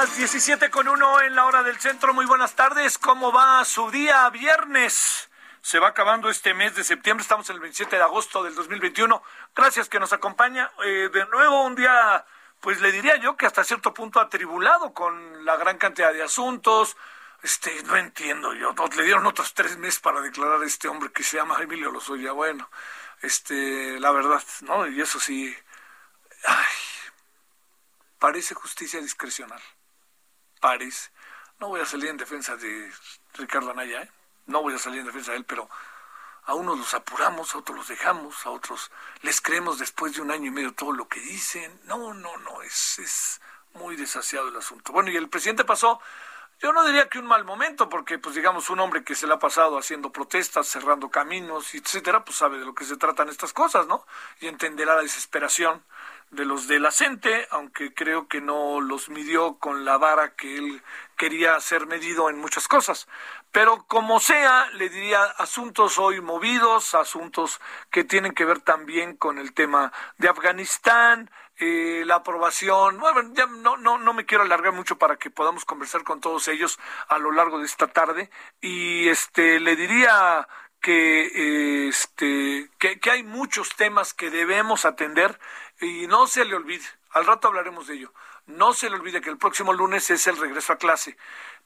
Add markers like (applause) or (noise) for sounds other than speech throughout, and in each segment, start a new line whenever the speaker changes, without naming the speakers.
Las 17 con uno en la hora del centro. Muy buenas tardes. ¿Cómo va su día viernes? Se va acabando este mes de septiembre. Estamos el 27 de agosto del 2021. Gracias que nos acompaña. Eh, de nuevo un día, pues le diría yo que hasta cierto punto atribulado con la gran cantidad de asuntos. Este, no entiendo yo. Le dieron otros tres meses para declarar a este hombre que se llama Emilio Lozoya. Bueno, este, la verdad, ¿no? Y eso sí. Parece justicia discrecional. Parece. No voy a salir en defensa de Ricardo Anaya, ¿eh? no voy a salir en defensa de él, pero a unos los apuramos, a otros los dejamos, a otros les creemos después de un año y medio todo lo que dicen. No, no, no, es, es muy desasiado el asunto. Bueno, y el presidente pasó, yo no diría que un mal momento, porque pues digamos un hombre que se le ha pasado haciendo protestas, cerrando caminos, etcétera, pues sabe de lo que se tratan estas cosas, ¿no? Y entenderá la desesperación de los de la CENTE, aunque creo que no los midió con la vara que él quería ser medido en muchas cosas. Pero como sea, le diría asuntos hoy movidos, asuntos que tienen que ver también con el tema de Afganistán, eh, la aprobación. Bueno, ya no, no, no me quiero alargar mucho para que podamos conversar con todos ellos a lo largo de esta tarde. Y este le diría que, este, que, que hay muchos temas que debemos atender y no se le olvide, al rato hablaremos de ello, no se le olvide que el próximo lunes es el regreso a clase.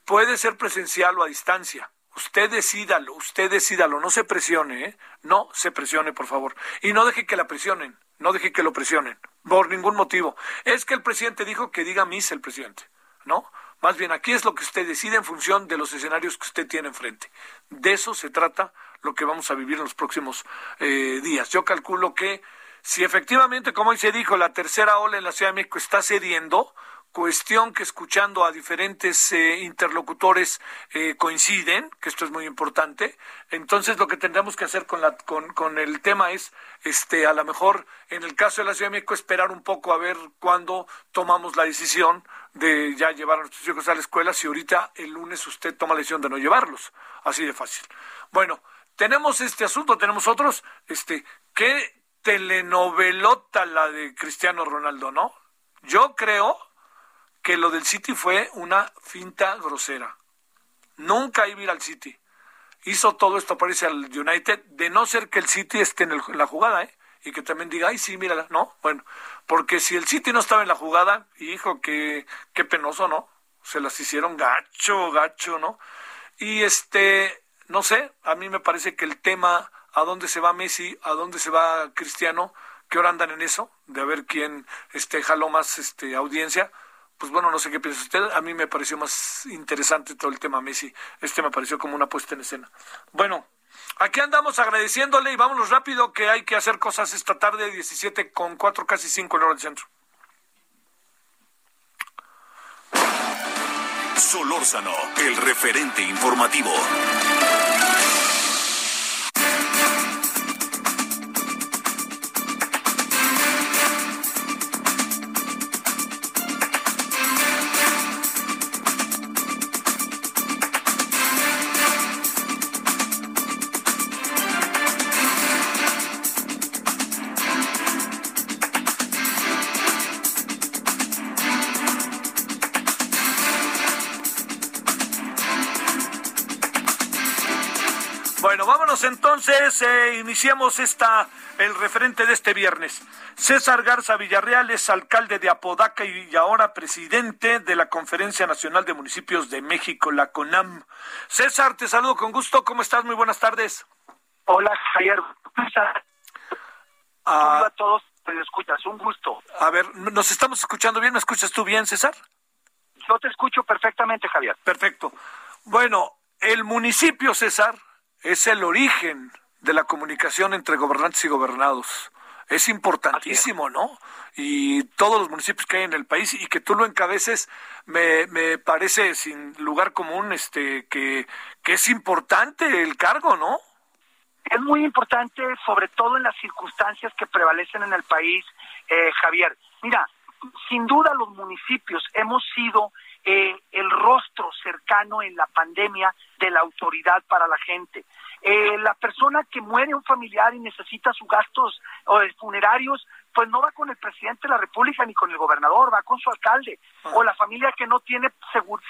Puede ser presencial o a distancia. Usted decídalo, usted decídalo, no se presione, ¿eh? no se presione, por favor. Y no deje que la presionen, no deje que lo presionen, por ningún motivo. Es que el presidente dijo que diga misa el presidente, ¿no? Más bien, aquí es lo que usted decide en función de los escenarios que usted tiene enfrente. De eso se trata lo que vamos a vivir en los próximos eh, días. Yo calculo que si efectivamente, como hoy se dijo, la tercera ola en la Ciudad de México está cediendo, cuestión que escuchando a diferentes eh, interlocutores eh, coinciden, que esto es muy importante, entonces lo que tendremos que hacer con, la, con, con el tema es, este, a lo mejor en el caso de la Ciudad de México, esperar un poco a ver cuándo tomamos la decisión de ya llevar a nuestros hijos a la escuela, si ahorita el lunes usted toma la decisión de no llevarlos, así de fácil. Bueno, tenemos este asunto, tenemos otros, este, ¿qué telenovelota la de Cristiano Ronaldo, ¿no? Yo creo que lo del City fue una finta grosera. Nunca iba a ir al City. Hizo todo esto para irse al United, de no ser que el City esté en la jugada, ¿eh? Y que también diga, ay, sí, mírala, ¿no? Bueno, porque si el City no estaba en la jugada, hijo, qué, qué penoso, ¿no? Se las hicieron gacho, gacho, ¿no? Y este, no sé, a mí me parece que el tema a dónde se va Messi, a dónde se va Cristiano, que ahora andan en eso, de ver quién este, jaló más este, audiencia. Pues bueno, no sé qué piensa usted. A mí me pareció más interesante todo el tema Messi. Este me pareció como una puesta en escena. Bueno, aquí andamos agradeciéndole y vámonos rápido que hay que hacer cosas esta tarde, 17 con 4, casi 5 en hora del centro.
Solórzano, el referente informativo.
Eh, iniciamos esta, el referente de este viernes. César Garza Villarreal es alcalde de Apodaca y ahora presidente de la Conferencia Nacional de Municipios de México, la CONAM. César, te saludo con gusto. ¿Cómo estás? Muy buenas tardes.
Hola, Javier. Ah, a todos. Te escuchas, un gusto.
A ver, ¿nos estamos escuchando bien? ¿Me escuchas tú bien, César?
Yo te escucho perfectamente, Javier.
Perfecto. Bueno, el municipio, César, es el origen de la comunicación entre gobernantes y gobernados. Es importantísimo, ¿no? Y todos los municipios que hay en el país y que tú lo encabeces, me, me parece sin lugar común este que, que es importante el cargo, ¿no?
Es muy importante, sobre todo en las circunstancias que prevalecen en el país, eh, Javier. Mira, sin duda los municipios hemos sido eh, el rostro cercano en la pandemia de la autoridad para la gente. Eh, la persona que muere un familiar y necesita sus gastos funerarios, pues no va con el presidente de la República ni con el gobernador, va con su alcalde. Ah. O la familia que no tiene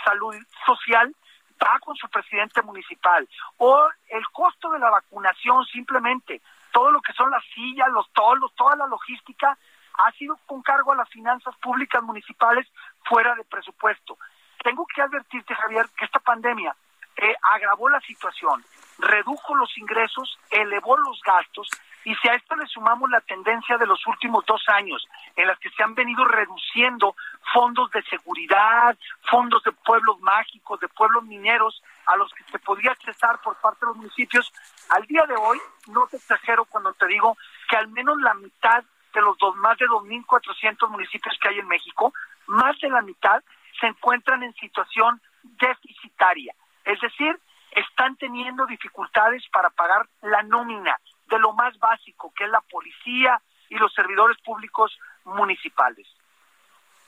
salud social, va con su presidente municipal. O el costo de la vacunación, simplemente, todo lo que son las sillas, los tolos, toda la logística, ha sido con cargo a las finanzas públicas municipales fuera de presupuesto. Tengo que advertirte, Javier, que esta pandemia eh, agravó la situación, redujo los ingresos, elevó los gastos y si a esto le sumamos la tendencia de los últimos dos años, en las que se han venido reduciendo fondos de seguridad, fondos de pueblos mágicos, de pueblos mineros, a los que se podía accesar por parte de los municipios, al día de hoy, no te exagero cuando te digo que al menos la mitad de los dos, más de 2.400 municipios que hay en México, más de la mitad se encuentran en situación deficitaria. Es decir, están teniendo dificultades para pagar la nómina de lo más básico, que es la policía y los servidores públicos municipales.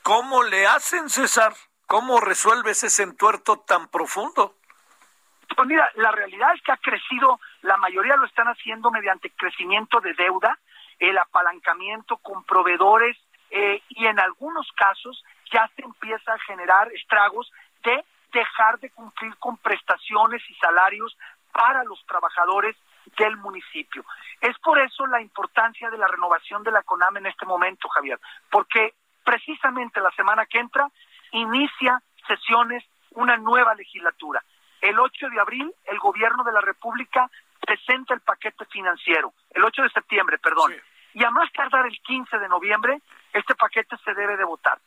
¿Cómo le hacen, César? ¿Cómo resuelves ese entuerto tan profundo?
Pues mira, la realidad es que ha crecido, la mayoría lo están haciendo mediante crecimiento de deuda, el apalancamiento con proveedores eh, y en algunos casos ya se empieza a generar estragos de dejar de cumplir con prestaciones y salarios para los trabajadores del municipio. Es por eso la importancia de la renovación de la CONAM en este momento, Javier, porque precisamente la semana que entra inicia sesiones una nueva legislatura. El 8 de abril el gobierno de la República presenta el paquete financiero, el 8 de septiembre, perdón, y a más tardar el 15 de noviembre, este paquete se debe de votar.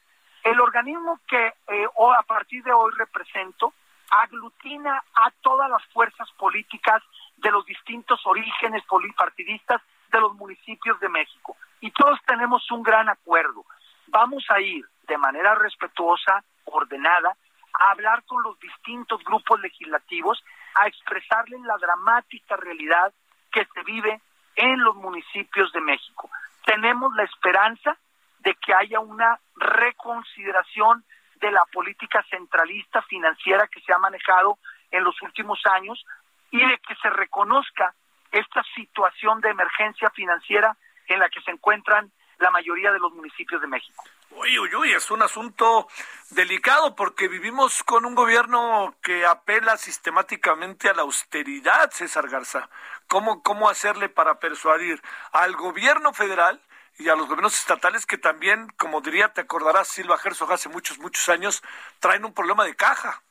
El organismo que eh, a partir de hoy represento aglutina a todas las fuerzas políticas de los distintos orígenes partidistas de los municipios de México. Y todos tenemos un gran acuerdo. Vamos a ir de manera respetuosa, ordenada, a hablar con los distintos grupos legislativos, a expresarles la dramática realidad que se vive en los municipios de México. Tenemos la esperanza de que haya una reconsideración de la política centralista financiera que se ha manejado en los últimos años y de que se reconozca esta situación de emergencia financiera en la que se encuentran la mayoría de los municipios de México.
Uy, uy, uy, es un asunto delicado porque vivimos con un gobierno que apela sistemáticamente a la austeridad, César Garza. ¿Cómo, cómo hacerle para persuadir al gobierno federal y a los gobiernos estatales que también, como diría, te acordarás, Silva Herzog hace muchos, muchos años, traen un problema de caja.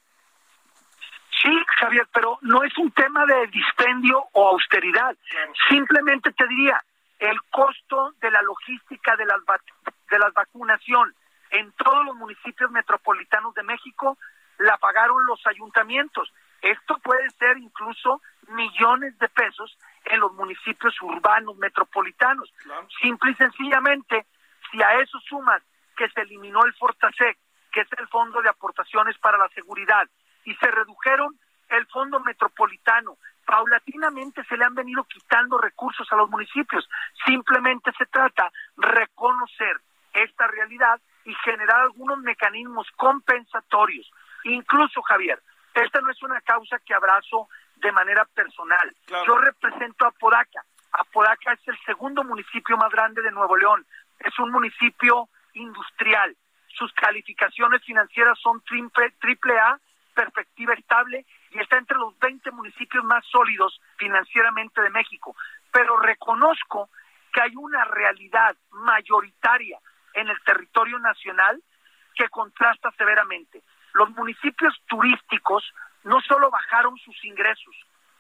Sí, Javier, pero no es un tema de dispendio o austeridad. Simplemente te diría, el costo de la logística de las, de las vacunación en todos los municipios metropolitanos de México la pagaron los ayuntamientos. Esto puede ser incluso millones de pesos en los municipios urbanos metropolitanos. Simple y sencillamente, si a eso sumas que se eliminó el Fortasec, que es el Fondo de Aportaciones para la Seguridad, y se redujeron el Fondo Metropolitano, paulatinamente se le han venido quitando recursos a los municipios. Simplemente se trata de reconocer esta realidad y generar algunos mecanismos compensatorios. Incluso, Javier, esta no es una causa que abrazo de manera personal. Yo represento a Podaca. Apodaca es el segundo municipio más grande de Nuevo León. Es un municipio industrial. Sus calificaciones financieras son triple, triple A, perspectiva estable, y está entre los 20 municipios más sólidos financieramente de México. Pero reconozco que hay una realidad mayoritaria en el territorio nacional que contrasta severamente. Los municipios turísticos no solo bajaron sus ingresos,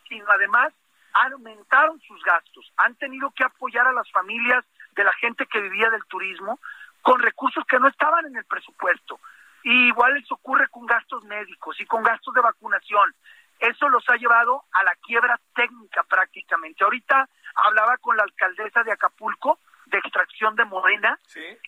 sino además aumentaron sus gastos. Han tenido que apoyar a las familias de la gente que vivía del turismo con recursos que no estaban en el presupuesto. Y igual les ocurre con gastos médicos y con gastos de vacunación. Eso los ha llevado a la quiebra técnica prácticamente. Ahorita hablaba con la alcaldesa de Acapulco de extracción de Morena,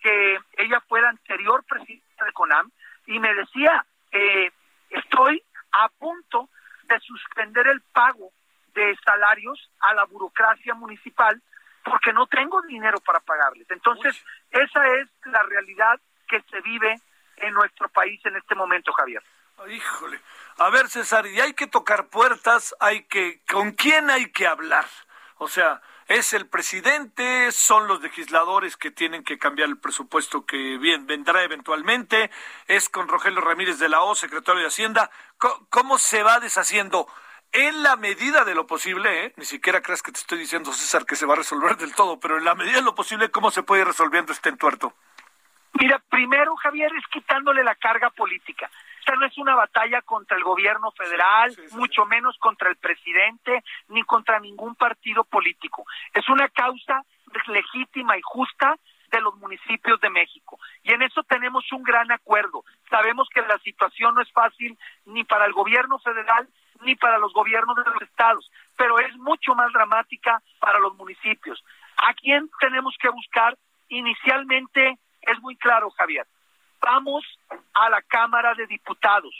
que ella fue la anterior presidenta de CONAM, y me decía, eh, estoy a punto de suspender el pago de salarios a la burocracia municipal porque no tengo dinero para pagarles. Entonces, esa es la realidad que se vive en nuestro país en este momento, Javier.
Híjole. A ver, César, y hay que tocar puertas, hay que ¿con quién hay que hablar? O sea, es el presidente, son los legisladores que tienen que cambiar el presupuesto que bien vendrá eventualmente, es con Rogelio Ramírez de la O, secretario de Hacienda. ¿Cómo, se va deshaciendo? En la medida de lo posible, ¿eh? ni siquiera creas que te estoy diciendo, César, que se va a resolver del todo, pero en la medida de lo posible, ¿cómo se puede ir resolviendo este entuerto?
Mira, primero, Javier, es quitándole la carga política. Esta no es una batalla contra el gobierno federal, mucho menos contra el presidente, ni contra ningún partido político. Es una causa legítima y justa de los municipios de México. Y en eso tenemos un gran acuerdo. Sabemos que la situación no es fácil ni para el gobierno federal ni para los gobiernos de los estados, pero es mucho más dramática para los municipios. ¿A quién tenemos que buscar? Inicialmente es muy claro, Javier. Vamos a la Cámara de Diputados.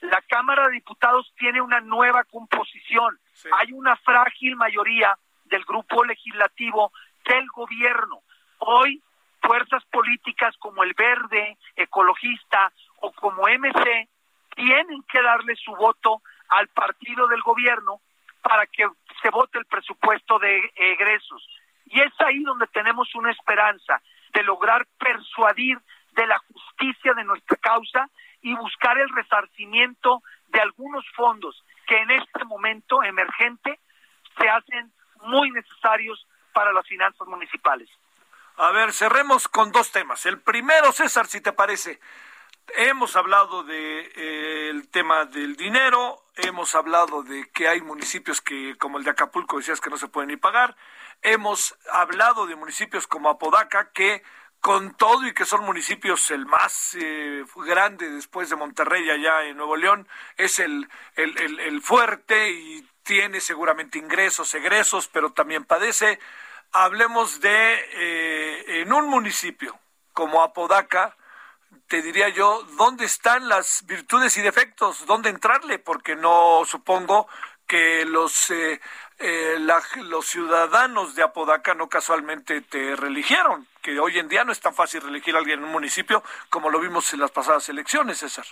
La Cámara de Diputados tiene una nueva composición. Hay una frágil mayoría del grupo legislativo del gobierno. Hoy, fuerzas políticas como el Verde, Ecologista o como MC tienen que darle su voto al partido del gobierno para que se vote el presupuesto de egresos. Y es ahí donde tenemos una esperanza de lograr persuadir de la justicia de nuestra causa y buscar el resarcimiento de algunos fondos que en este momento emergente se hacen muy necesarios para las finanzas municipales.
A ver, cerremos con dos temas. El primero, César, si te parece, hemos hablado del de, eh, tema del dinero, hemos hablado de que hay municipios que, como el de Acapulco, decías que no se pueden ni pagar, hemos hablado de municipios como Apodaca que con todo y que son municipios el más eh, grande después de Monterrey allá en Nuevo León, es el, el, fuerte y tiene seguramente ingresos, egresos, pero también padece. Hablemos de eh, en un municipio como Apodaca, te diría yo, ¿dónde están las virtudes y defectos? ¿Dónde entrarle? Porque no supongo que los eh, eh, los ciudadanos de Apodaca no casualmente te religieron, que hoy en día no es tan fácil reelegir a alguien en un municipio como lo vimos en las pasadas elecciones, César.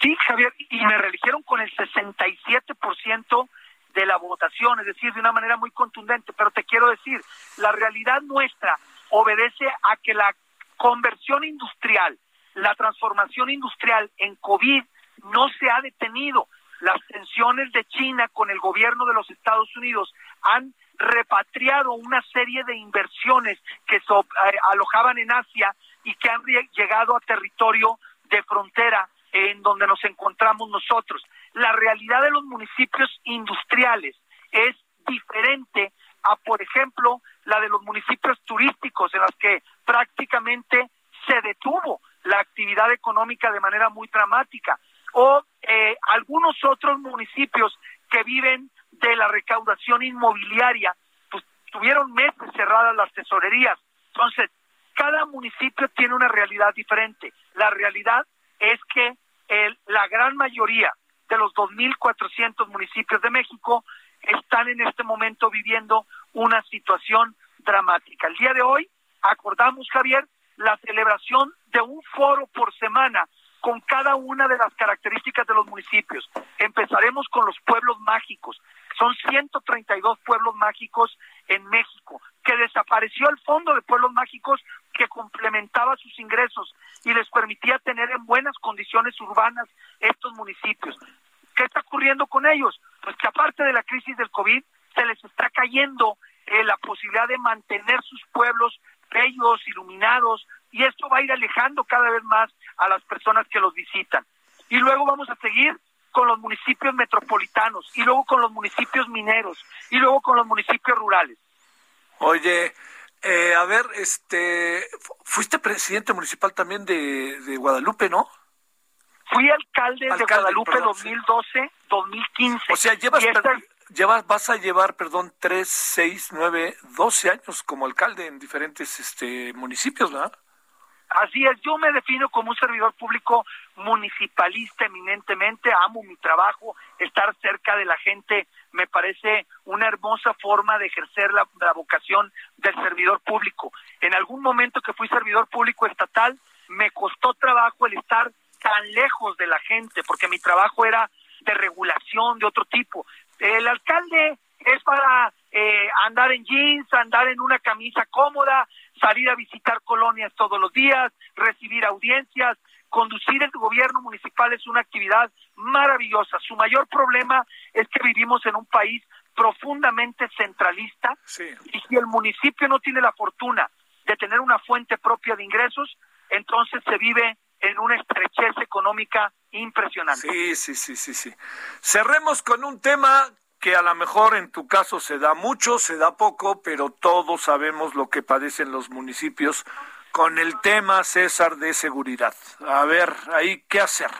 Sí, Javier, y me reeligieron con el 67% de la votación, es decir, de una manera muy contundente, pero te quiero decir, la realidad nuestra obedece a que la conversión industrial, la transformación industrial en COVID no se ha detenido las tensiones de China con el gobierno de los Estados Unidos han repatriado una serie de inversiones que eh, alojaban en Asia y que han llegado a territorio de frontera en donde nos encontramos nosotros. la realidad de los municipios industriales es diferente a, por ejemplo, la de los municipios turísticos, en las que prácticamente se detuvo la actividad económica de manera muy dramática, o eh, algunos otros municipios que viven de la recaudación inmobiliaria, pues tuvieron meses cerradas las tesorerías. Entonces, cada municipio tiene una realidad diferente. La realidad es que el, la gran mayoría de los 2.400 municipios de México están en este momento viviendo una situación dramática. El día de hoy acordamos, Javier, la celebración de un foro por semana con cada una de las características de los municipios. Empezaremos con los pueblos mágicos. Son 132 pueblos mágicos en México, que desapareció el fondo de pueblos mágicos que complementaba sus ingresos y les permitía tener en buenas condiciones urbanas estos municipios. ¿Qué está ocurriendo con ellos? Pues que aparte de la crisis del COVID, se les está cayendo eh, la posibilidad de mantener sus pueblos bellos, iluminados, y esto va a ir alejando cada vez más a las personas que los visitan. Y luego vamos a seguir con los municipios metropolitanos, y luego con los municipios mineros, y luego con los municipios rurales.
Oye, eh, a ver, este, fuiste presidente municipal también de, Guadalupe, ¿no?
Fui alcalde, de Guadalupe 2012, 2015.
O sea, llevas, llevas, vas a llevar, perdón, tres, seis, nueve, doce años como alcalde en diferentes este, municipios, ¿verdad?
Así es, yo me defino como un servidor público municipalista eminentemente, amo mi trabajo, estar cerca de la gente me parece una hermosa forma de ejercer la, vocación del servidor público. En algún momento que fui servidor público estatal, me costó trabajo el estar tan lejos de la gente, porque mi trabajo era de regulación de otro tipo. El alcalde es para eh, andar en jeans, andar en una camisa cómoda, salir a visitar colonias todos los días, recibir audiencias, conducir el gobierno municipal es una actividad maravillosa. Su mayor problema es que vivimos en un país profundamente centralista y si el municipio no tiene la fortuna de tener una fuente propia de ingresos, entonces se vive en una estrechez económica impresionante.
Sí, sí, sí, sí, sí. Cerremos con un tema que a lo mejor en tu caso se da mucho, se da poco, pero todos sabemos lo que padecen los municipios con el tema, César, de seguridad. A ver, ahí, ¿qué hacer?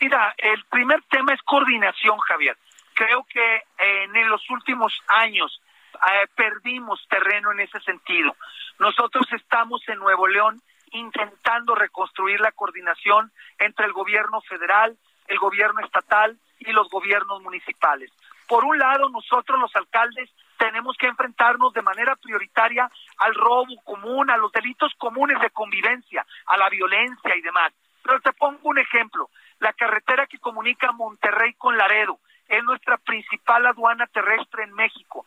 Mira, el primer tema es coordinación, Javier. Creo que en los últimos años eh, perdimos terreno en ese sentido. Nosotros estamos en Nuevo León intentando reconstruir la coordinación entre el gobierno federal, el gobierno estatal y los gobiernos municipales. Por un lado, nosotros los alcaldes tenemos que enfrentarnos de manera prioritaria al robo común, a los delitos comunes de convivencia, a la violencia y demás. Pero te pongo un ejemplo. La carretera que comunica Monterrey con Laredo es nuestra principal aduana terrestre en México.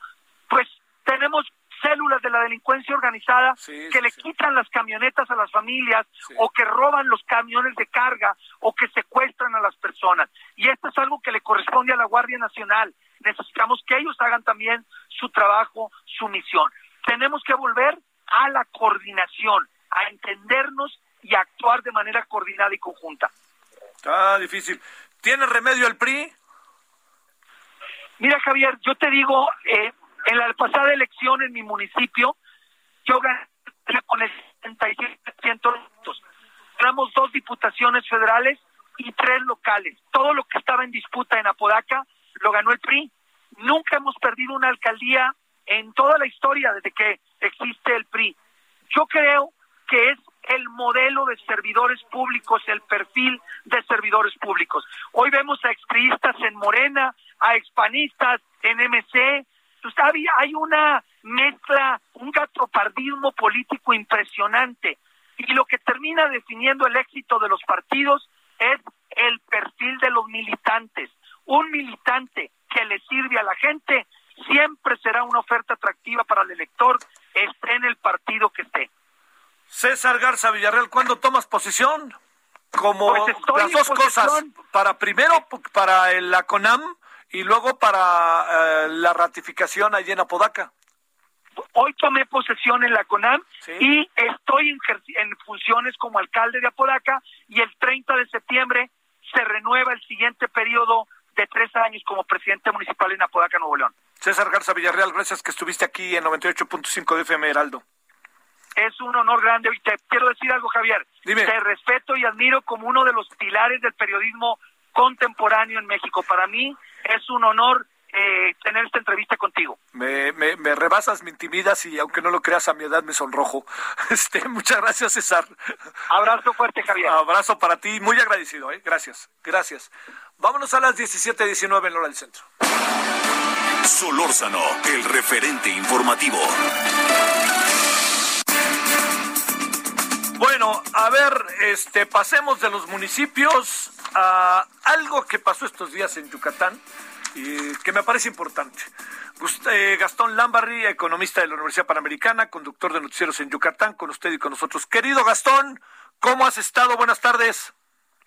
Pues tenemos células de la delincuencia organizada que le quitan las camionetas a las familias o que roban los camiones de carga o que secuestran a las personas. Y esto es algo que le corresponde a la Guardia Nacional. Necesitamos que ellos hagan también su trabajo, su misión. Tenemos que volver a la coordinación, a entendernos y a actuar de manera coordinada y conjunta.
Está difícil. ¿Tiene remedio el PRI?
Mira, Javier, yo te digo, eh, en la pasada elección en mi municipio, yo gané con el 77% de votos. Ganamos dos diputaciones federales y tres locales. Todo lo que estaba en disputa en Apodaca lo ganó el PRI. Nunca hemos perdido una alcaldía en toda la historia desde que existe el PRI. Yo creo que es el modelo de servidores públicos, el perfil de servidores públicos. Hoy vemos a expriistas en Morena, a expanistas en MC, hay una mezcla, un gatopardismo político impresionante. Y lo que termina definiendo el éxito de los partidos es el perfil de los militantes. Un militante que le sirve a la gente siempre será una oferta atractiva para el elector, esté en el partido que esté.
César Garza Villarreal, ¿cuándo tomas posición? Como pues las dos cosas, para primero para la CONAM y luego para eh, la ratificación allí en Apodaca.
Hoy tomé posesión en la CONAM y estoy en, en funciones como alcalde de Apodaca y el 30 de septiembre se renueva el siguiente periodo de tres años como presidente municipal en Apodaca, Nuevo León.
César Garza Villarreal, gracias que estuviste aquí en 98.5 de FM Heraldo.
Es un honor grande. Y te quiero decir algo, Javier.
Dime.
Te respeto y admiro como uno de los pilares del periodismo contemporáneo en México. Para mí es un honor eh, tener esta entrevista contigo.
Me, me, me, rebasas, me intimidas y aunque no lo creas a mi edad me sonrojo. (laughs) Este, muchas gracias, César.
Abrazo fuerte, Javier.
Abrazo para ti, muy agradecido, ¿eh? Gracias, gracias. Vámonos a las 17:19 en hora del centro.
Solórzano, el referente informativo.
Bueno, a ver, este, pasemos de los municipios a algo que pasó estos días en Yucatán y que me parece importante. Eh, Gastón Lambarri, economista de la Universidad Panamericana, conductor de noticieros en Yucatán, con usted y con nosotros. Querido Gastón, ¿cómo has estado? Buenas tardes.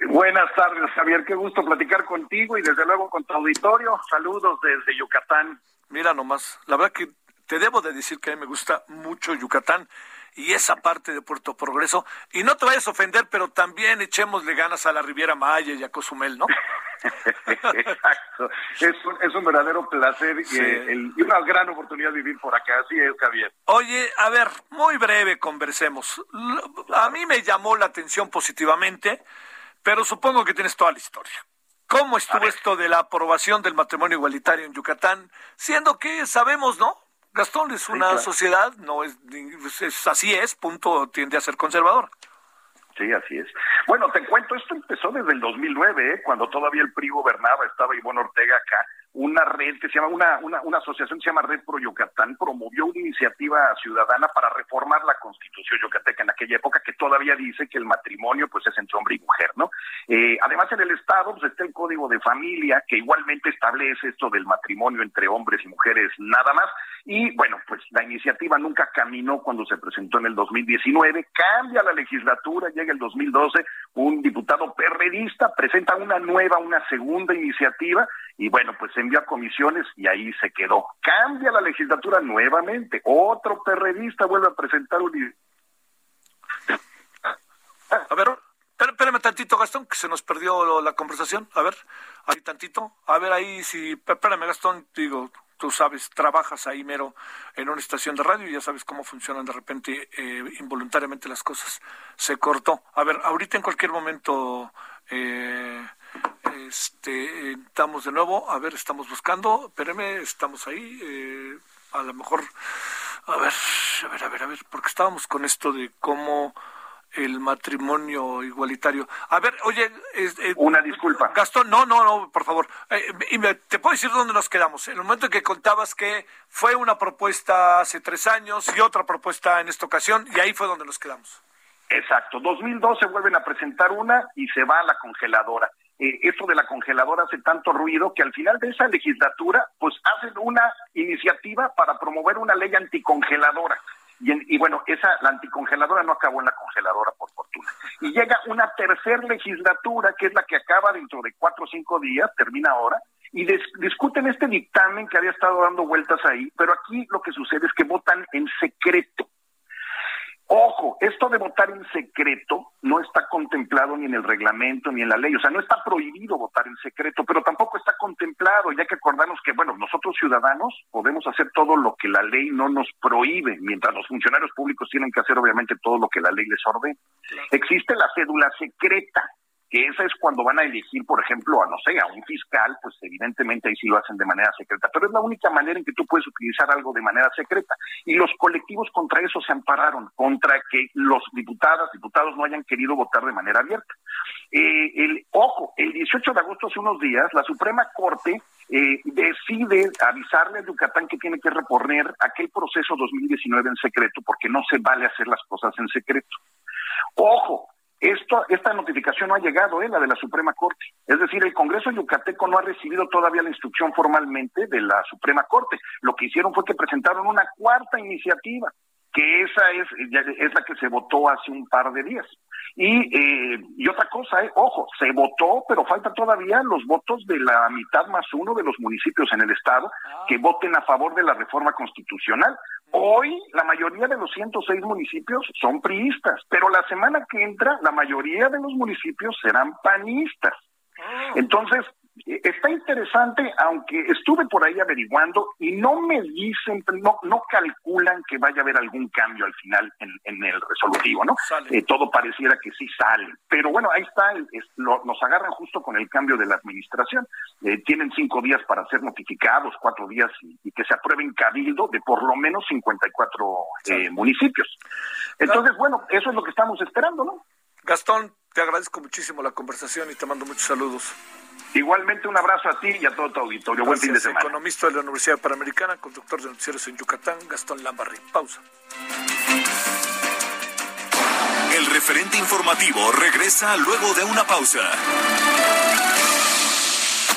Buenas tardes, Javier. Qué gusto platicar contigo y desde luego con tu auditorio. Saludos desde Yucatán.
Mira nomás, la verdad que te debo de decir que a mí me gusta mucho Yucatán y esa parte de Puerto Progreso. Y no te vayas a ofender, pero también echémosle ganas a la Riviera Maya y a Cozumel, ¿no?
Exacto. Es un, es un verdadero placer y, el, y, una gran oportunidad vivir por acá. Así es, Javier.
Oye, a ver, muy breve conversemos. A mí me llamó la atención positivamente, pero supongo que tienes toda la historia. ¿Cómo estuvo esto de la aprobación del matrimonio igualitario en Yucatán? Siendo que sabemos, ¿no? Gastón es una sí, claro. sociedad, no es, es, así es, punto, tiende a ser conservador.
Sí, así es. Bueno, te cuento, esto empezó desde el 2009, ¿eh? cuando todavía el PRI gobernaba, estaba Ivonne Ortega acá, una red que se llama, una, una, una asociación que se llama Red Pro Yucatán, promovió una iniciativa ciudadana para reformar la constitución yucateca en aquella época, que todavía dice que el matrimonio pues es entre hombre y mujer, ¿no? Eh, además en el Estado pues está el Código de Familia, que igualmente establece esto del matrimonio entre hombres y mujeres nada más, y bueno, pues la iniciativa nunca caminó cuando se presentó en el 2019, cambia la legislatura, llega el 2012, un diputado perredista presenta una nueva, una segunda iniciativa, y bueno, pues se envió a comisiones y ahí se quedó. Cambia la legislatura nuevamente, otro perredista vuelve a presentar un...
A ver, espérame tantito, Gastón, que se nos perdió la conversación. A ver, ahí tantito. A ver, ahí si... Espérame, Gastón, digo, tú sabes, trabajas ahí mero en una estación de radio y ya sabes cómo funcionan de repente eh, involuntariamente las cosas. Se cortó. A ver, ahorita en cualquier momento... Eh, este, estamos de nuevo, a ver, estamos buscando, espéreme, estamos ahí, eh, a lo mejor, a ver, a ver, a ver, a ver, porque estábamos con esto de cómo el matrimonio igualitario. A ver, oye,
eh, una disculpa.
Gastón, no, no, no, por favor. Eh, y me, te puedo decir dónde nos quedamos. En el momento en que contabas que fue una propuesta hace tres años y otra propuesta en esta ocasión, y ahí fue donde nos quedamos.
Exacto. 2012 vuelven a presentar una y se va a la congeladora eh, esto de la congeladora hace tanto ruido que al final de esa legislatura, pues hacen una iniciativa para promover una ley anticongeladora. Y, y, bueno, esa, la anticongeladora no acabó en la congeladora, por fortuna. Y llega una tercera legislatura, que es la que acaba dentro de cuatro o cinco días, termina ahora, y discuten este dictamen que había estado dando vueltas ahí, pero aquí lo que sucede es que votan en secreto. Ojo, esto de votar en secreto no está contemplado ni en el reglamento ni en la ley, o sea, no está prohibido votar en secreto, pero tampoco está contemplado, ya que acordarnos que, bueno, nosotros ciudadanos podemos hacer todo lo que la ley no nos prohíbe, mientras los funcionarios públicos tienen que hacer obviamente todo lo que la ley les ordena. Existe la cédula secreta, que esa es cuando van a elegir, por ejemplo, a no sé, a un fiscal, pues evidentemente ahí sí lo hacen de manera secreta, pero es la única manera en que tú puedes utilizar algo de manera secreta. Y los colectivos contra eso se ampararon, contra que los diputadas, diputados no hayan querido votar de manera abierta. Eh, el, ojo, el 18 de agosto, hace unos días, la Suprema Corte eh, decide avisarle a Yucatán que tiene que reponer aquel proceso 2019 en secreto, porque no se vale hacer las cosas en secreto. Ojo, esto, esta notificación no ha llegado, ¿eh? la de la Suprema Corte. Es decir, el Congreso yucateco no ha recibido todavía la instrucción formalmente de la Suprema Corte. Lo que hicieron fue que presentaron una cuarta iniciativa, que esa es, es la que se votó hace un par de días. Y, eh, y otra cosa, eh, ojo, se votó, pero faltan todavía los votos de la mitad más uno de los municipios en el estado que voten a favor de la reforma constitucional. Hoy la mayoría de los 106 municipios son priistas, pero la semana que entra la mayoría de los municipios serán panistas. Entonces, está interesante, aunque estuve por ahí averiguando y no me dicen, no, no calculan que vaya a haber algún cambio al final en, el resolutivo, ¿no? Eh, todo pareciera que sí sale. Pero bueno, ahí está, nos agarran justo con el cambio de la administración. Eh, tienen cinco días para ser notificados, cuatro días y, que se apruebe en cabildo de por lo menos 54 eh, municipios. Entonces, bueno, eso es lo que estamos esperando, ¿no?
Gastón, te agradezco muchísimo la conversación y te mando muchos saludos.
Igualmente un abrazo a ti y a todo tu auditorio. Buen fin de semana.
Economista de la Universidad Panamericana, conductor de noticieros en Yucatán, Gastón Lambarri. Pausa.
El referente informativo regresa luego de una pausa.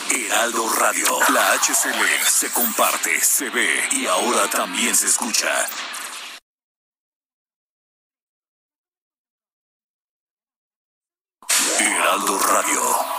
Heraldo Radio, la HCL se comparte, se ve y ahora también se escucha. Heraldo Radio.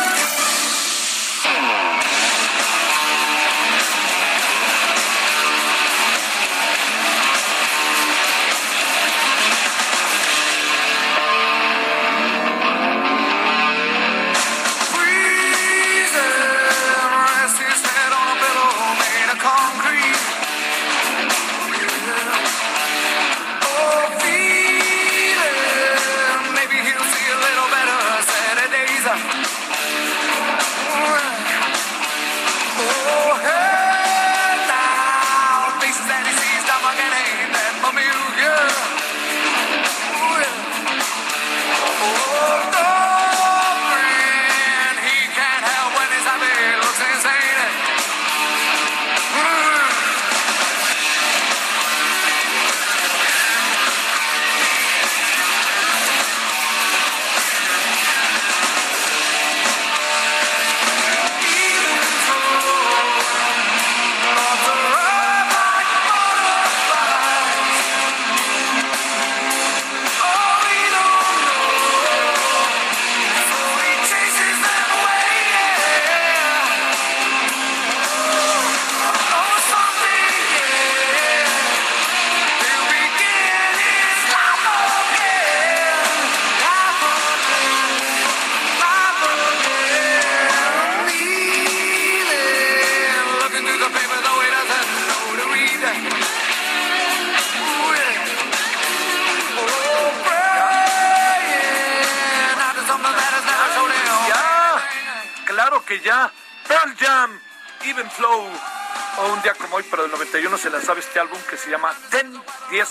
Este álbum que se llama Ten 10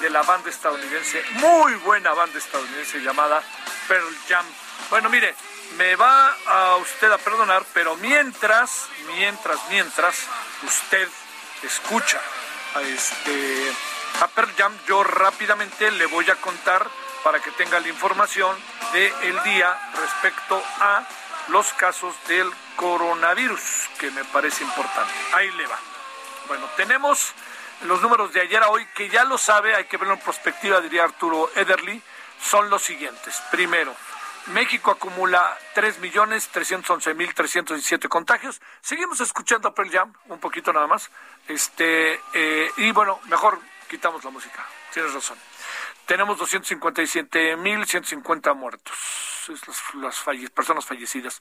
de la banda estadounidense, muy buena banda estadounidense llamada Pearl Jam. Bueno, mire, me va a usted a perdonar, pero mientras, mientras, mientras usted escucha a este a Pearl Jam, yo rápidamente le voy a contar para que tenga la información del el día respecto a los casos del coronavirus, que me parece importante. Ahí le va. Bueno, tenemos los números de ayer a hoy, que ya lo sabe, hay que verlo en perspectiva, diría Arturo Ederly, son los siguientes. Primero, México acumula 3.311.317 contagios. Seguimos escuchando a Pearl Jam, un poquito nada más. Este, eh, y bueno, mejor quitamos la música. Tienes razón. Tenemos 257.150 muertos las, personas fallecidas.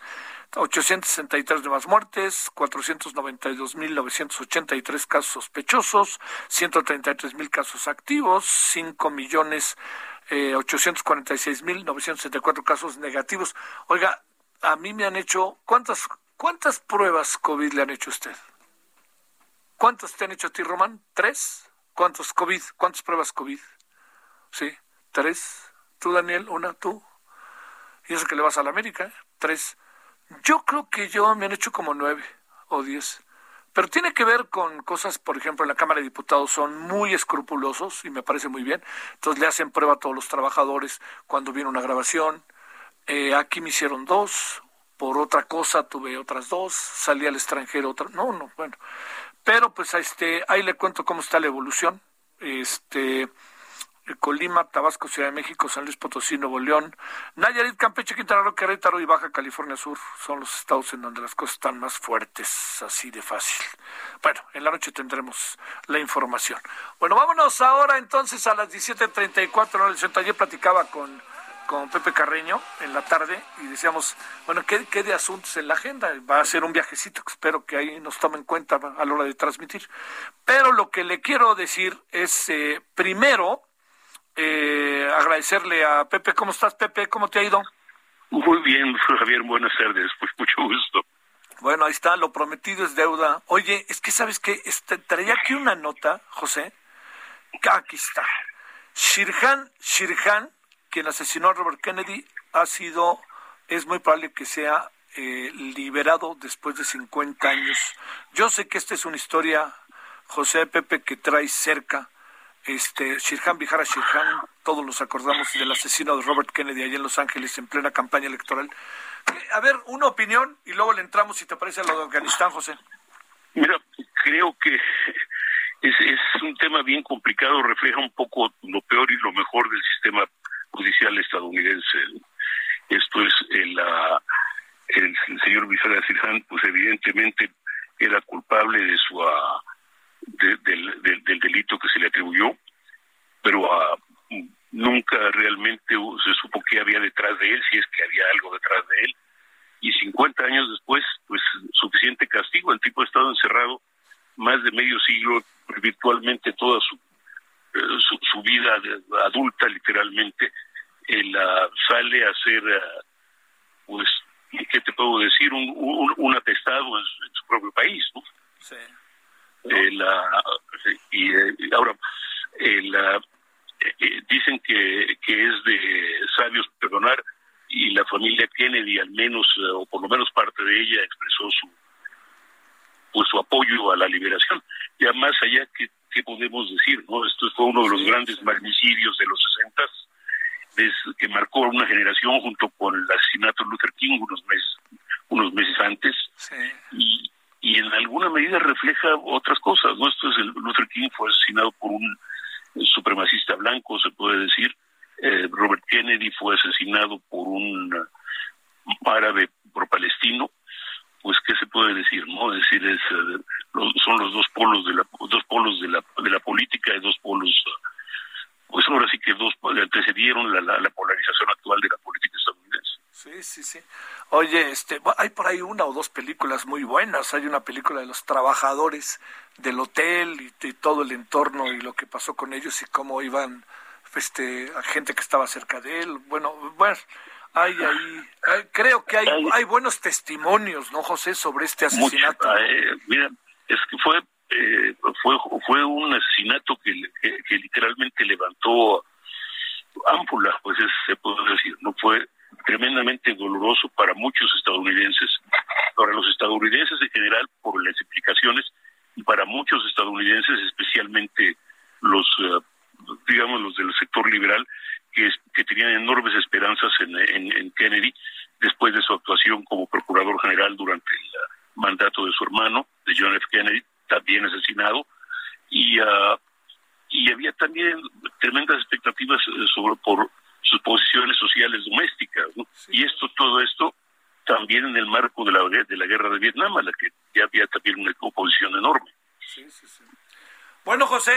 863 nuevas muertes, 492.983 casos sospechosos, 133.000 casos activos, 5 millones eh, 846.974 casos negativos. Oiga, a mí me han hecho, ¿cuántas, ¿cuántas pruebas COVID le han hecho a usted? ¿Cuántas te han hecho a ti, Román? ¿Tres? ¿Cuántos COVID? ¿Cuántas pruebas COVID? Sí, tres. ¿Tú, Daniel? ¿Una? ¿Tú? y eso que le vas a la América, ¿eh? tres. Yo creo que yo me han hecho como nueve o diez. Pero tiene que ver con cosas, por ejemplo, en la Cámara de Diputados son muy escrupulosos y me parece muy bien. Entonces le hacen prueba a todos los trabajadores cuando viene una grabación. Eh, aquí me hicieron dos, por otra cosa tuve otras dos, salí al extranjero otra. No, no, bueno. Pero pues este, ahí le cuento cómo está la evolución. Este, Colima, Tabasco, Ciudad de México, San Luis Potosí, Nuevo León, Nayarit, Campeche, Quintana Roo, Querétaro y Baja California Sur son los estados en donde las cosas están más fuertes, así de fácil. Bueno, en la noche tendremos la información. Bueno, vámonos ahora entonces a las 17.34 en el centro. Ayer platicaba con, con Pepe Carreño en la tarde y decíamos, bueno, ¿qué, ¿qué, de asuntos en la agenda? Va a ser un viajecito espero que ahí nos tomen cuenta a la hora de transmitir. Pero lo que le quiero decir es, eh, primero, eh, agradecerle a Pepe. ¿Cómo estás, Pepe? ¿Cómo te ha ido?
Muy bien, Javier. Buenas tardes. Pues mucho gusto.
Bueno, ahí está. Lo prometido es deuda. Oye, es que sabes que este, traía aquí una nota, José. Aquí está. Shirhan Shirhan, quien asesinó a Robert Kennedy, ha sido, es muy probable que sea eh, liberado después de 50 años. Yo sé que esta es una historia, José Pepe, que trae cerca este Shirhan Vihara Shirhan, todos nos acordamos del asesino de Robert Kennedy allá en Los Ángeles en plena campaña electoral. A ver, una opinión y luego le entramos, si te parece, a lo de Afganistán, José.
Mira, creo que es, un tema bien complicado, refleja un poco lo peor y lo mejor del sistema judicial estadounidense. Esto es el, el, señor Vihara Shirhan, pues evidentemente era culpable de su del, del, delito que se le atribuyó, pero ah, nunca realmente se supo qué había detrás de él, si es que había algo detrás de él. Y 50 años después, pues suficiente castigo. El tipo ha estado encerrado más de medio siglo, virtualmente toda su, eh, su, vida adulta, literalmente. Él sale a ser, ah, pues, ¿qué te puedo decir? Un, un, atestado en su, propio país, ¿no? Sí. Eh, la, y, eh, ahora, eh, la, dicen que, que es de sabios perdonar y la familia Kennedy al menos o por lo menos parte de ella expresó su pues su apoyo a la liberación. Ya más allá que qué podemos decir no esto fue uno de los grandes magnicidios de los sesentas que marcó una generación junto con el asesinato de Luther King unos meses unos meses antes. Y y en alguna medida refleja otras cosas. ¿no? Esto es el, Luther King fue asesinado por un supremacista blanco, se puede decir. Eh, Robert Kennedy fue asesinado por un árabe pro-palestino. Pues, ¿qué se puede decir? no decir, es, eh, son los dos polos de la dos polos de la, de la política y dos polos pues ahora sí que dos antecedieron la, la, la polarización actual de la política estadounidense.
Sí, sí, sí. Oye, este, hay por ahí una o dos películas muy buenas. Hay una película de los trabajadores del hotel y, todo el entorno y lo que pasó con ellos y cómo iban, este, a gente que estaba cerca de él. Bueno, bueno, hay ahí, creo que hay, hay buenos testimonios, ¿no, José, sobre este asesinato?
Eh, mira, es que fue, eh, fue, fue un asesinato que, que, literalmente levantó ámpulas, pues se puede decir, no fue tremendamente doloroso para muchos estadounidenses, para los estadounidenses en general por las implicaciones y para muchos estadounidenses, especialmente los, eh, digamos, los del sector liberal, que, que tenían enormes esperanzas en, en, Kennedy después de su actuación como procurador general durante el mandato de su hermano, de John F. Kennedy, también asesinado, y, uh, y había también tremendas expectativas eh, sobre por sus posiciones sociales domésticas. Y esto, todo esto, también en el marco de la, de la guerra de Vietnam, a la que ya había también una oposición enorme.
bueno, José,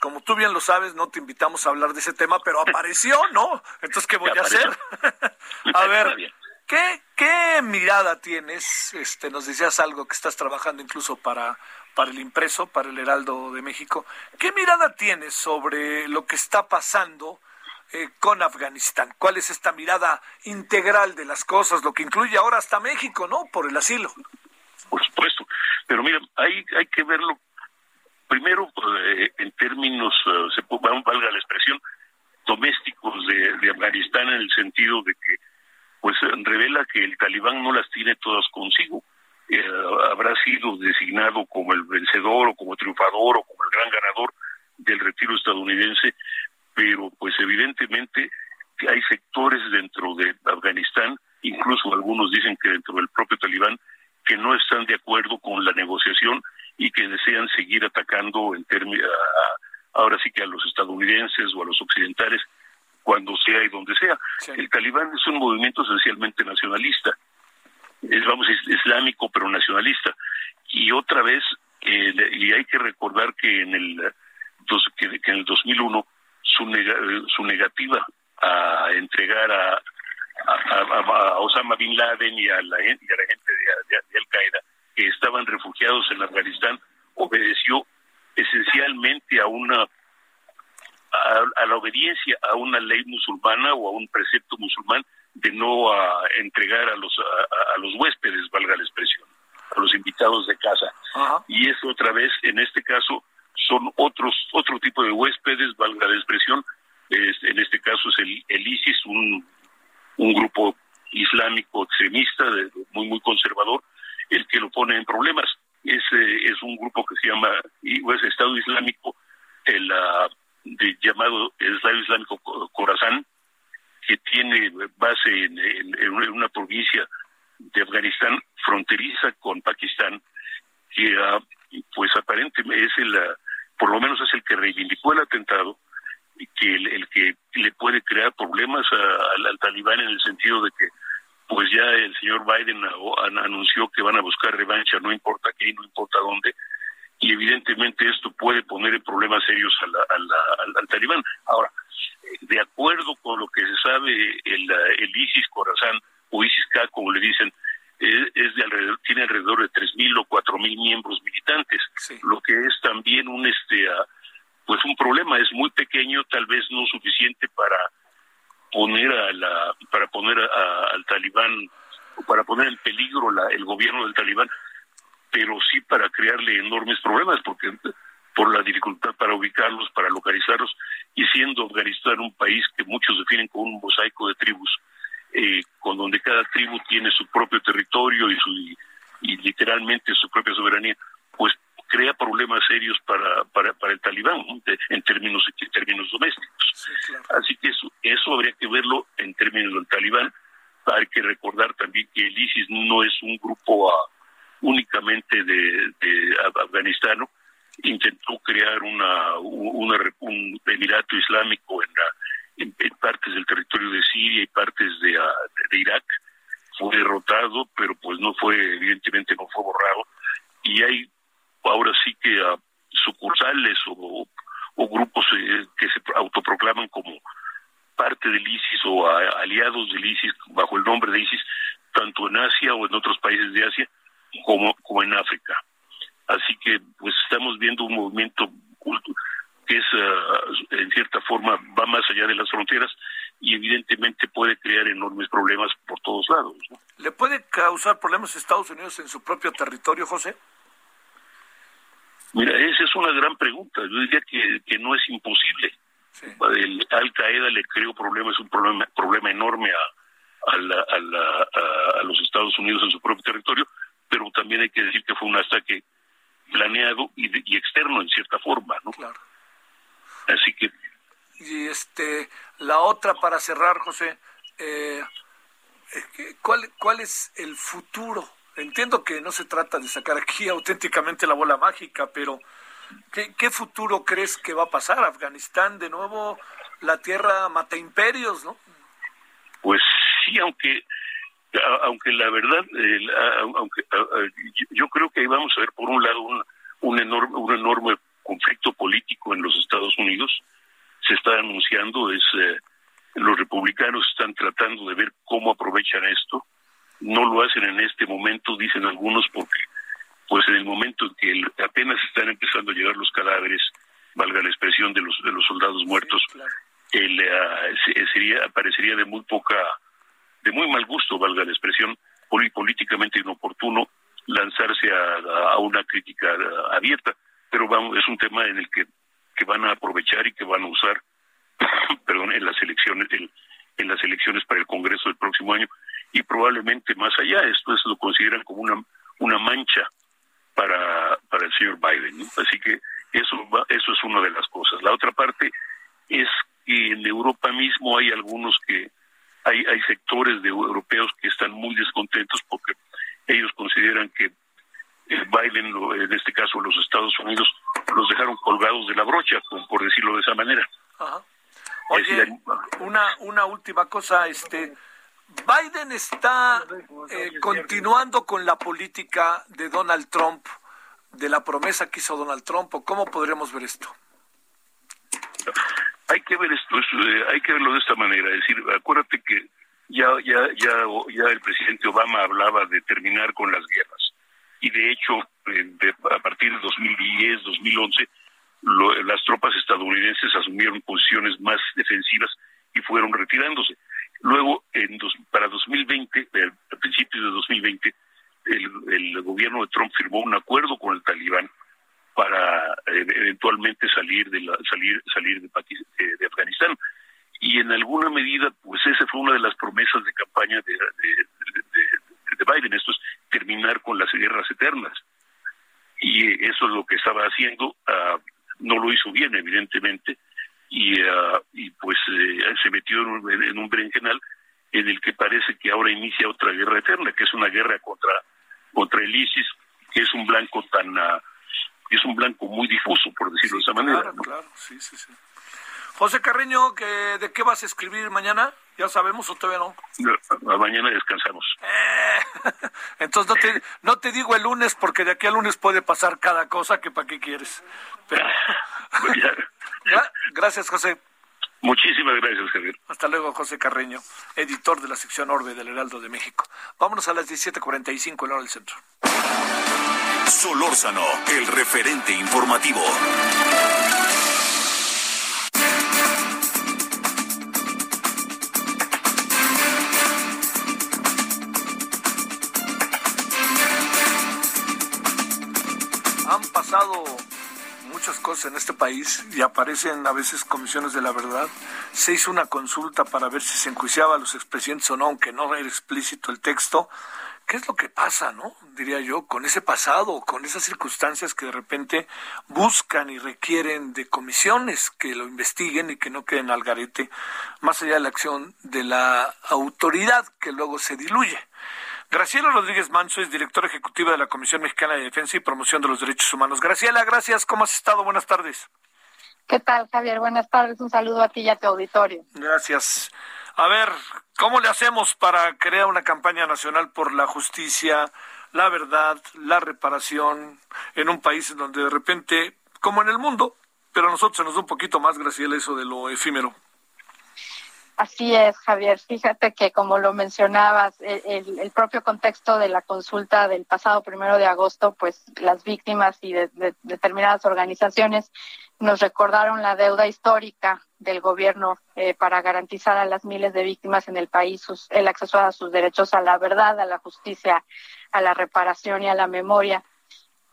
como tú bien lo sabes, no te invitamos a hablar de ese tema, pero apareció, ¿no? Entonces, ¿qué voy a hacer? (laughs) a ver, ¿qué, ¿qué mirada tienes? Este, nos decías algo que estás trabajando incluso para, para el impreso, para el Heraldo de México. ¿Qué mirada tienes sobre lo que está pasando eh, con Afganistán? ¿Cuál es esta mirada integral de las cosas, lo que incluye ahora hasta México, ¿no? Por el asilo.
Por supuesto, pero mira, hay, hay que verlo primero eh, en términos, se valga la expresión, domésticos de, Afganistán en el sentido de que pues revela que el talibán no las tiene todas consigo. habrá sido designado como el vencedor o como triunfador o como el gran ganador del retiro estadounidense, pero pues evidentemente hay sectores dentro de Afganistán, incluso algunos dicen que dentro del propio talibán, que no están de acuerdo con la negociación y que desean seguir atacando en términos ahora sí que a los estadounidenses o a los occidentales, cuando sea y donde sea. El talibán es un movimiento esencialmente nacionalista, es, vamos, es islámico pero nacionalista. Y otra vez, eh, y hay que recordar que en el, que, en el 2001 su, su negativa a entregar a, a, Osama Bin Laden y a la, y a la gente de, de Al-Qaeda que estaban refugiados en Afganistán obedeció esencialmente a una a, la obediencia a una ley musulmana o a un precepto musulmán de no a entregar a los a, los huéspedes, valga la expresión, a los invitados de casa. Y eso otra vez, en este caso, son otros otro tipo de huéspedes, valga la expresión. en este caso es el, el ISIS, un, un grupo islámico extremista, muy muy conservador, el que lo pone en problemas. Es, es un grupo que se llama es Estado Islámico, el, de, llamado Estado Islámico Corazán, que tiene base en, una provincia de Afganistán fronteriza con Pakistán, que ah, pues aparentemente es el, ah, por lo menos es el que reivindicó el atentado y que el, que le puede crear problemas al talibán en el sentido de que pues ya el señor Biden anunció que van a buscar revancha, no importa qué, no importa dónde, y evidentemente esto puede poner en problemas serios al, talibán. Ahora, de acuerdo con lo que se sabe, el, el ISIS Corazán o ISIS-K, como le dicen, es, de alrededor, tiene alrededor de 3.000 o 4.000 miembros militantes, lo que es también un este pues un problema, es muy pequeño, tal vez no suficiente para poner a la para poner al talibán para poner en peligro la, el gobierno del talibán pero sí para crearle enormes problemas porque por la dificultad para ubicarlos para localizarlos y siendo Afganistán un país que muchos definen como un mosaico de tribus eh, con donde cada tribu tiene su propio territorio y su y literalmente su propia soberanía pues crea problemas serios para, para, para el talibán en términos en términos domésticos. Así que eso, eso habría que verlo en términos del talibán. Hay que recordar también que el ISIS no es un grupo uh, únicamente de, de Afganistán, intentó crear una, una, un emirato islámico en, en, partes del territorio de Siria y partes de, uh, de Irak. Fue derrotado, pero pues no fue, evidentemente no fue borrado. Y hay ahora sí que a sucursales o, grupos eh, que se autoproclaman como parte del ISIS o aliados del ISIS bajo el nombre de ISIS, tanto en Asia o en otros países de Asia como, como en África. Así que pues estamos viendo un movimiento que es ah, en cierta forma va más allá de las fronteras y evidentemente puede crear enormes problemas por todos lados.
¿Le puede causar problemas a Estados Unidos en su propio territorio, José?
Mira, esa es una gran pregunta. Yo diría que, que no es imposible. El Al Qaeda le creó problemas, es un problema, problema enorme a, a, a, a, los Estados Unidos en su propio territorio, pero también hay que decir que fue un ataque planeado y, y externo en cierta forma, ¿no? Claro. Así que.
Y este, la otra para cerrar, José, eh, eh ¿cuál, ¿cuál es el futuro Entiendo que no se trata de sacar aquí (laughs) auténticamente la bola mágica, pero ¿qué, futuro crees que va a pasar? Afganistán, de nuevo, la tierra mata imperios, ¿no?
Pues sí, aunque aunque la verdad, aunque yo creo que ahí vamos a ver por un lado un, un enorme un enorme conflicto político en los Estados Unidos se está anunciando es eh, los republicanos están tratando de ver cómo aprovechan esto. No lo hacen en este momento, dicen algunos, porque pues en el momento en que apenas están empezando a llegar los cadáveres, valga la expresión de los de los soldados muertos, el, uh, sería parecería de muy poca, de muy mal gusto, valga la expresión, políticamente inoportuno lanzarse a, a una crítica abierta, pero vamos, es un tema en el que, que van a aprovechar y que van a usar, (coughs) perdón, en las elecciones, en, en las elecciones para el Congreso del próximo año y probablemente más allá. Esto es lo consideran como una, una mancha para, para el señor Biden. Así que eso, eso es una de las cosas. La otra parte es que en Europa mismo hay algunos que, hay, hay sectores de europeos que están muy descontentos porque ellos consideran que Biden, en este caso los Estados Unidos, los dejaron colgados de la brocha, por decirlo de esa manera.
Oye, una, una última cosa, este, Biden está eh, continuando con la política de Donald Trump, de la promesa que hizo Donald Trump, ¿o cómo podremos ver esto?
Hay que ver esto, eh, hay que verlo de esta manera, es decir, acuérdate que ya, ya, ya, ya el presidente Obama hablaba de terminar con las guerras y de hecho eh, a partir de 2010, 2011 las tropas estadounidenses asumieron posiciones más defensivas y fueron retirándose. Luego, en para 2020, a principios de 2020, el, el, gobierno de Trump firmó un acuerdo con el talibán para eh, eventualmente salir de la, salir salir de, eh, de, Afganistán y en alguna medida pues esa fue una de las promesas de campaña de, de, Biden esto es terminar con las guerras eternas y eso es lo que estaba haciendo uh, no lo hizo bien, evidentemente, y, uh, y pues eh, se metió en un, en un berenjenal en el que parece que ahora inicia otra guerra eterna, que es una guerra contra, contra el ISIS, que es un blanco tan... Uh, es un blanco muy difuso, por decirlo de esa manera.
Claro, claro, sí, sí, sí. José Carreño, ¿de qué vas a escribir mañana? ¿Ya sabemos o todavía
no? mañana descansamos.
Eh, (laughs) entonces no te, no te digo el lunes porque de aquí al lunes puede pasar cada cosa que para qué quieres. (laughs) Pues (laughs) gracias, José.
Muchísimas gracias, Javier.
Hasta luego, José Carreño, editor de la sección Orbe del Heraldo de México. Vámonos a las 17.45 en hora del centro.
Solórzano, el referente informativo.
Cosas en este país y aparecen a veces comisiones de la verdad. Se hizo una consulta para ver si se enjuiciaba a los expresidentes o no, aunque no era explícito el texto. ¿Qué es lo que pasa, no? Diría yo, con ese pasado, con esas circunstancias que de repente buscan y requieren de comisiones que lo investiguen y que no queden al garete, más allá de la acción de la autoridad que luego se diluye. Graciela Rodríguez Manso es directora ejecutiva de la Comisión Mexicana de Defensa y Promoción de los Derechos Humanos. Graciela, gracias. ¿Cómo has estado? Buenas tardes.
¿Qué tal, Javier? Buenas tardes. Un saludo a ti y a tu auditorio.
Gracias. A ver, ¿cómo le hacemos para crear una campaña nacional por la justicia, la verdad, la reparación en un país en donde de repente, como en el mundo, pero a nosotros se nos da un poquito más, Graciela, eso de lo efímero?
Así es, Javier. Fíjate que, como lo mencionabas, el, propio contexto de la consulta del pasado primero de agosto, pues las víctimas y de, determinadas organizaciones nos recordaron la deuda histórica del gobierno eh, para garantizar a las miles de víctimas en el país el acceso a sus derechos a la verdad, a la justicia, a la reparación y a la memoria.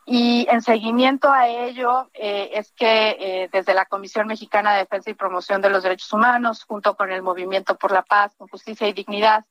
Y en seguimiento a ello eh, es que eh, desde la Comisión Mexicana de Defensa y Promoción de los Derechos Humanos, junto con el Movimiento por la Paz, con Justicia y Dignidad,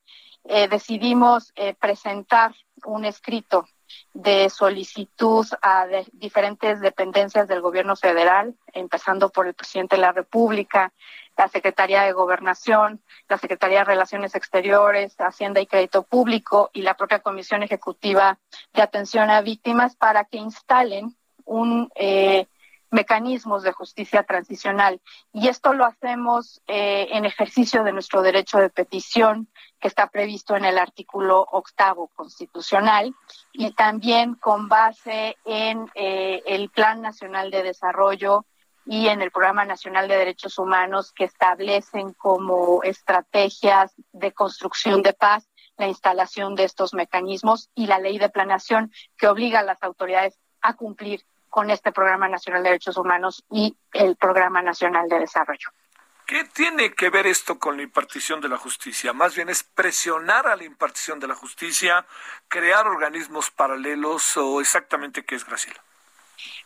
eh, decidimos presentar un escrito de solicitud a diferentes dependencias del gobierno federal, empezando por el presidente de la República, la Secretaría de Gobernación, la Secretaría de Relaciones Exteriores, Hacienda y Crédito Público y la propia Comisión Ejecutiva de Atención a Víctimas para que instalen un eh, mecanismos de justicia transicional. Y esto lo hacemos eh, en ejercicio de nuestro derecho de petición, que está previsto en el artículo octavo constitucional, y también con base en eh, el Plan Nacional de Desarrollo y en el Programa Nacional de Derechos Humanos que establecen como estrategias de construcción de paz la instalación de estos mecanismos y la ley de planeación que obliga a las autoridades a cumplir con este Programa Nacional de Derechos Humanos y el Programa Nacional de Desarrollo.
¿Qué tiene que ver esto con la impartición de la justicia? Más bien es presionar a la impartición de la justicia, crear organismos paralelos o exactamente qué es, Graciela.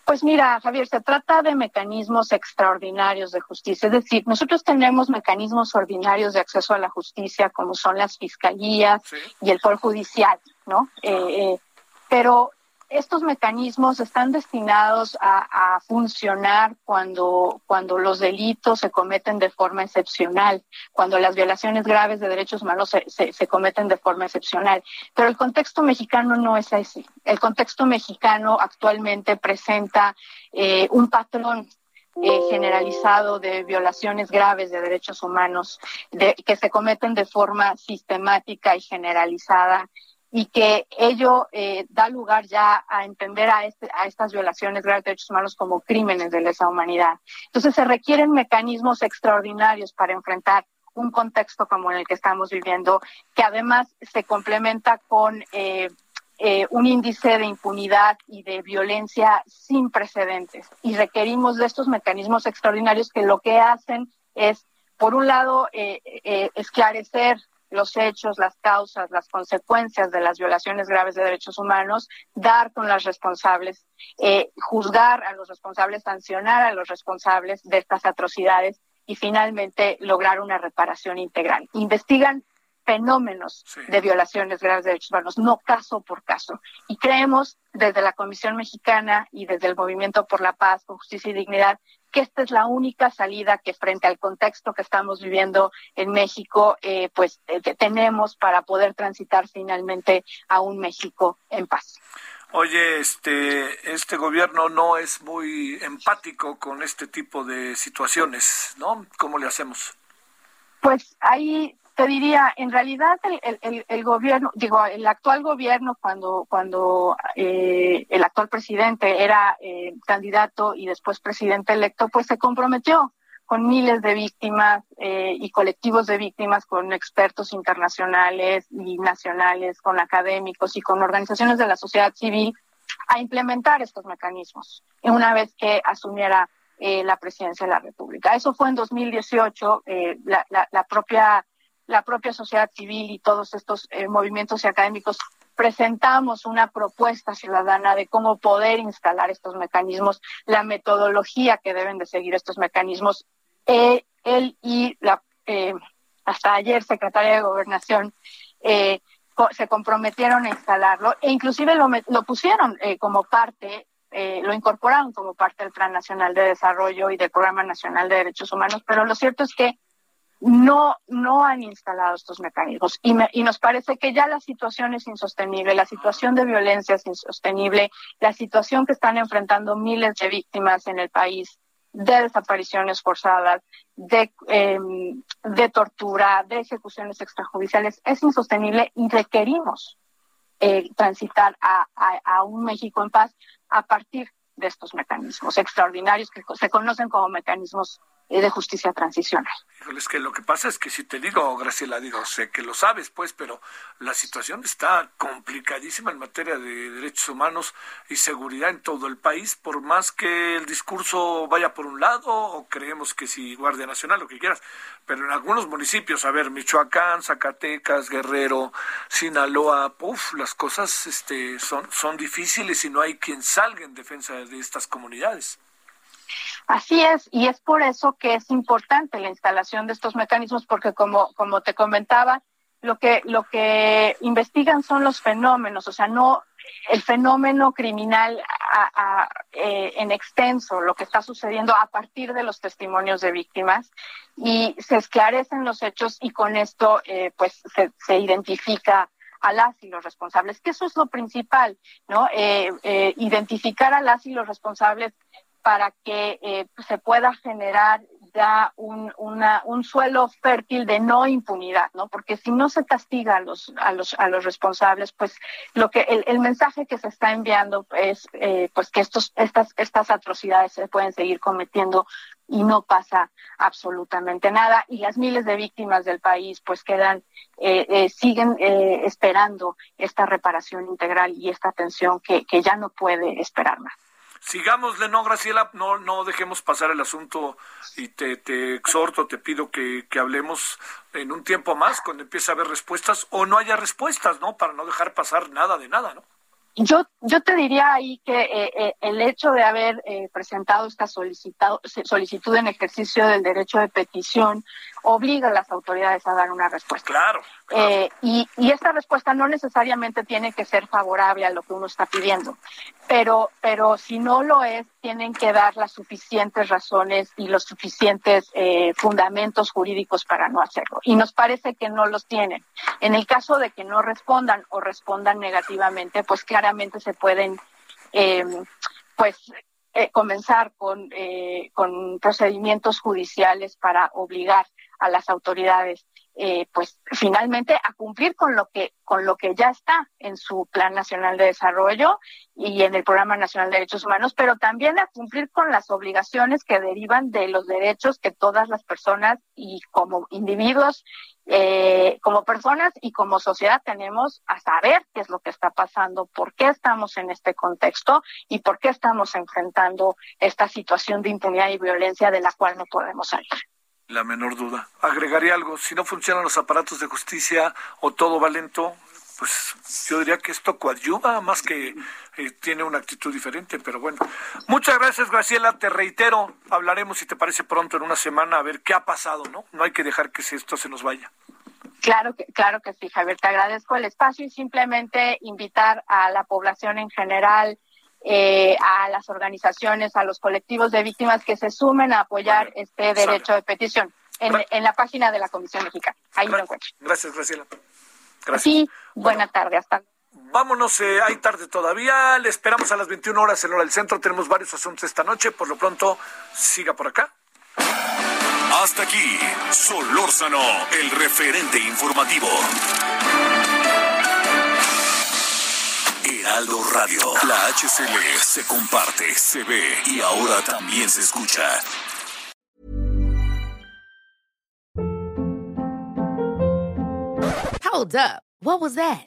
Pues mira, Javier, se trata de mecanismos extraordinarios de justicia. Es decir, nosotros tenemos mecanismos ordinarios de acceso a la justicia, como son las fiscalías y el Poder Judicial, ¿no? Eh, eh, pero estos mecanismos están destinados a, funcionar cuando, cuando los delitos se cometen de forma excepcional, cuando las violaciones graves de derechos humanos se, se, cometen de forma excepcional. Pero el contexto mexicano no es así. El contexto mexicano actualmente presenta eh, un patrón eh, generalizado de violaciones graves de derechos humanos de, que se cometen de forma sistemática y generalizada y que ello eh, da lugar ya a entender a, este, a estas violaciones graves de derechos humanos como crímenes de lesa humanidad. Entonces se requieren mecanismos extraordinarios para enfrentar un contexto como en el que estamos viviendo, que además se complementa con eh, eh, un índice de impunidad y de violencia sin precedentes. Y requerimos de estos mecanismos extraordinarios que lo que hacen es, por un lado, esclarecer los hechos, las causas, las consecuencias de las violaciones graves de derechos humanos, dar con las responsables, eh, juzgar a los responsables, sancionar a los responsables de estas atrocidades y finalmente lograr una reparación integral. Investigan fenómenos de violaciones graves de derechos humanos, no caso por caso. Y creemos desde la Comisión Mexicana y desde el Movimiento por la Paz, Justicia y Dignidad que esta es la única salida que frente al contexto que estamos viviendo en México, eh, pues eh, tenemos para poder transitar finalmente a un México en paz.
Oye, este, este gobierno no es muy empático con este tipo de situaciones, ¿no? ¿Cómo le hacemos?
Pues ahí te diría, en realidad el, gobierno, digo, el actual gobierno cuando cuando eh, el actual presidente era eh, candidato y después presidente electo, pues se comprometió con miles de víctimas eh, y colectivos de víctimas, con expertos internacionales y nacionales, con académicos y con organizaciones de la sociedad civil a implementar estos mecanismos una vez que asumiera la presidencia de la República. Eso fue en 2018. la, propia la propia sociedad civil y todos estos eh, movimientos académicos presentamos una propuesta ciudadana de cómo poder instalar estos mecanismos, la metodología que deben de seguir estos mecanismos. Eh, él y la eh, hasta ayer secretaria de Gobernación se comprometieron a instalarlo e inclusive lo, lo pusieron como parte lo incorporaron como parte del Plan Nacional de Desarrollo y del Programa Nacional de Derechos Humanos, pero lo cierto es que no, no han instalado estos mecanismos. Y, y nos parece que ya la situación es insostenible, la situación de violencia es insostenible, la situación que están enfrentando miles de víctimas en el país de desapariciones forzadas, de, em, de tortura, de ejecuciones extrajudiciales es insostenible y requerimos eh, transitar a, a un México en paz a partir de estos mecanismos extraordinarios que se conocen como mecanismos de justicia transicional.
Es que lo que pasa es que si te digo, Graciela, digo, sé que lo sabes, pues, pero la situación está complicadísima en materia de derechos humanos y seguridad en todo el país, por más que el discurso vaya por un lado o creemos que si Guardia Nacional, lo que quieras, pero en algunos municipios, a ver, Michoacán, Zacatecas, Guerrero, Sinaloa, puff, las cosas este, son, son difíciles y no hay quien salga en defensa de estas comunidades.
Así es, y es por eso que es importante la instalación de estos mecanismos, porque como, como te comentaba, lo que, lo que investigan son los fenómenos, o sea, no el fenómeno criminal eh, en extenso, lo que está sucediendo a partir de los testimonios de víctimas, y se esclarecen los hechos y con esto eh, pues se, se identifica a las y los responsables, que eso es lo principal, ¿no? Eh, identificar a las y los responsables para que eh, se pueda generar ya un, un suelo fértil de no impunidad, ¿no? Porque si no se castiga a los, a los, a los responsables, pues lo que el, el mensaje que se está enviando es eh, pues que estos, estas, estas atrocidades se pueden seguir cometiendo y no pasa absolutamente nada y las miles de víctimas del país pues quedan eh, eh siguen eh, esperando esta reparación integral y esta atención que, que ya no puede esperar más
sigámosle, no, Graciela, no, no dejemos pasar el asunto y te, te exhorto, te pido que, que, hablemos en un tiempo más cuando empiece a haber respuestas o no haya respuestas, ¿no? Para no dejar pasar nada de nada, ¿no?
Yo, yo te diría ahí que eh, eh, el hecho de haber eh, presentado esta solicitado, solicitud en ejercicio del derecho de petición obliga a las autoridades a dar una respuesta.
Claro.
Eh, y, y, esta respuesta no necesariamente tiene que ser favorable a lo que uno está pidiendo, pero, pero si no lo es, tienen que dar las suficientes razones y los suficientes eh, fundamentos jurídicos para no hacerlo. Y nos parece que no los tienen. En el caso de que no respondan o respondan negativamente, pues claramente se pueden, eh, pues, eh, comenzar con, eh, con procedimientos judiciales para obligar a las autoridades eh, pues finalmente a cumplir con lo que con lo que ya está en su plan nacional de desarrollo y en el programa nacional de derechos humanos pero también a cumplir con las obligaciones que derivan de los derechos que todas las personas y como individuos eh, como personas y como sociedad tenemos a saber qué es lo que está pasando por qué estamos en este contexto y por qué estamos enfrentando esta situación de impunidad y violencia de la cual no podemos salir
la menor duda. Agregaría algo, si no funcionan los aparatos de justicia o todo va lento, pues yo diría que esto coadyuva más que eh, tiene una actitud diferente, pero bueno. Muchas gracias, Graciela, te reitero, hablaremos si te parece pronto en una semana a ver qué ha pasado, ¿no? No hay que dejar que esto se nos vaya.
Claro que, claro que sí, Javier, te agradezco el espacio y simplemente invitar a la población en general, eh, a las organizaciones, a los colectivos de víctimas que se sumen a apoyar este derecho de petición en, la página de la Comisión Mexicana. Ahí lo encuentro.
Gracias, Graciela.
Gracias. Sí, buena tarde, hasta
Vámonos, eh, hay tarde todavía, le esperamos a las 21 horas en hora del centro, tenemos varios asuntos esta noche, por lo pronto siga por acá.
Hasta aquí, Solórzano, el referente informativo. Heraldo Radio. La HCL se comparte, se ve y ahora también se escucha.
Hold up. What was that?